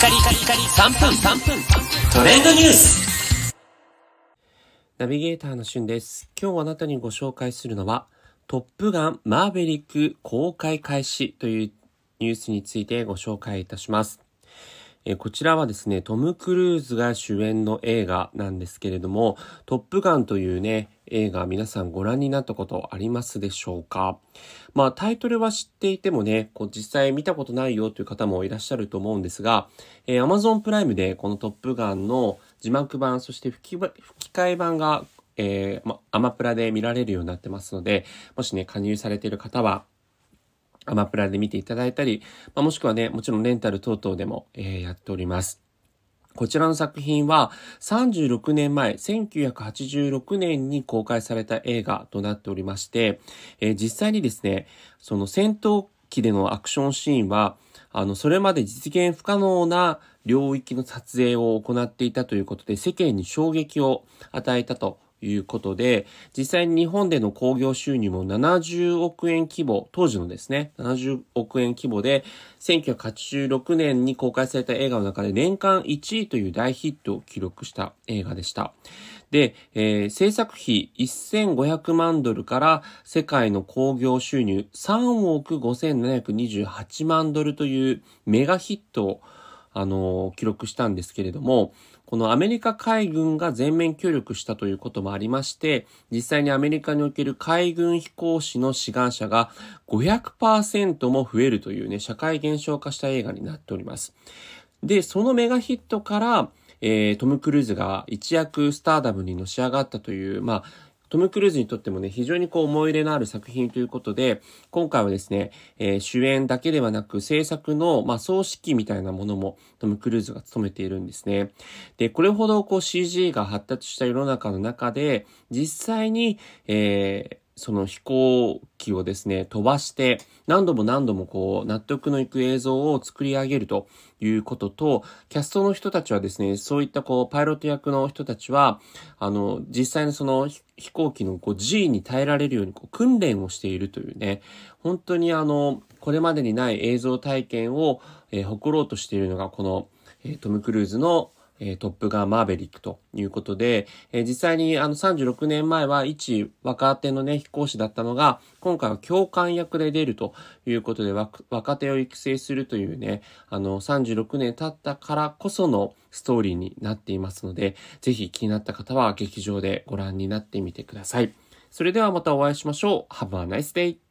カリカリカリ3分3分トレンドニュースナビゲーターのしゅんです。今日あなたにご紹介するのは、トップガンマーベリック公開開始というニュースについてご紹介いたします。えこちらはですね、トム・クルーズが主演の映画なんですけれども、トップガンというね、映画皆さんご覧になったことありますでしょうか？まあタイトルは知っていてもね、こう実際見たことないよという方もいらっしゃると思うんですが、えー Amazon プライムでこのトップガンの字幕版、そして吹き吹き替え版が、えーま、アマプラで見られるようになってますので、もしね、加入されている方は、アマプラで見ていただいたり、まあ、もしくはね、もちろんレンタル等々でも、えーやっております。こちらの作品は36年前、1986年に公開された映画となっておりまして、えー実際にですね、その戦闘機でのアクションシーンは、あの、それまで実現不可能な領域の撮影を行っていたということで、世間に衝撃を与えたということで、実際に日本での興行収入も70億円規模、当時のですね、70億円規模で、1986年に公開された映画の中で年間1位という大ヒットを記録した映画でした。で、えー制作費1500万ドルから世界の興行収入3億5728万ドルというメガヒットをあの、記録したんですけれども、このアメリカ海軍が全面協力したということもありまして、実際にアメリカにおける海軍飛行士の志願者が500%も増えるというね、社会現象化した映画になっております。で、そのメガヒットから、えートム・クルーズが一躍スターダムにのし上がったという、まあ、トム・クルーズにとってもね、非常にこう思い入れのある作品ということで、今回はですね、えー主演だけではなく制作の、まあ、総指揮みたいなものもトム・クルーズが務めているんですね。で、これほどこう CG が発達した世の中の中で、実際に、えーその飛行機をですね、飛ばして、何度も何度もこう、納得のいく映像を作り上げるということと、キャストの人たちはですね、そういったこう、パイロット役の人たちは、あの、実際にその飛飛行機のこう G に耐えられるようにこう訓練をしているというね、本当にあの、これまでにない映像体験を、えー誇ろうとしているのがこの、えートム・クルーズのえトップガンマーベリックということで、え実際にあの36年前は一若手のね、飛行士だったのが、今回は教官役で出るということで、若手を育成するというね、あの36年経ったからこそのストーリーになっていますので、ぜひ気になった方は劇場でご覧になってみてください。それではまたお会いしましょう。Have a nice day!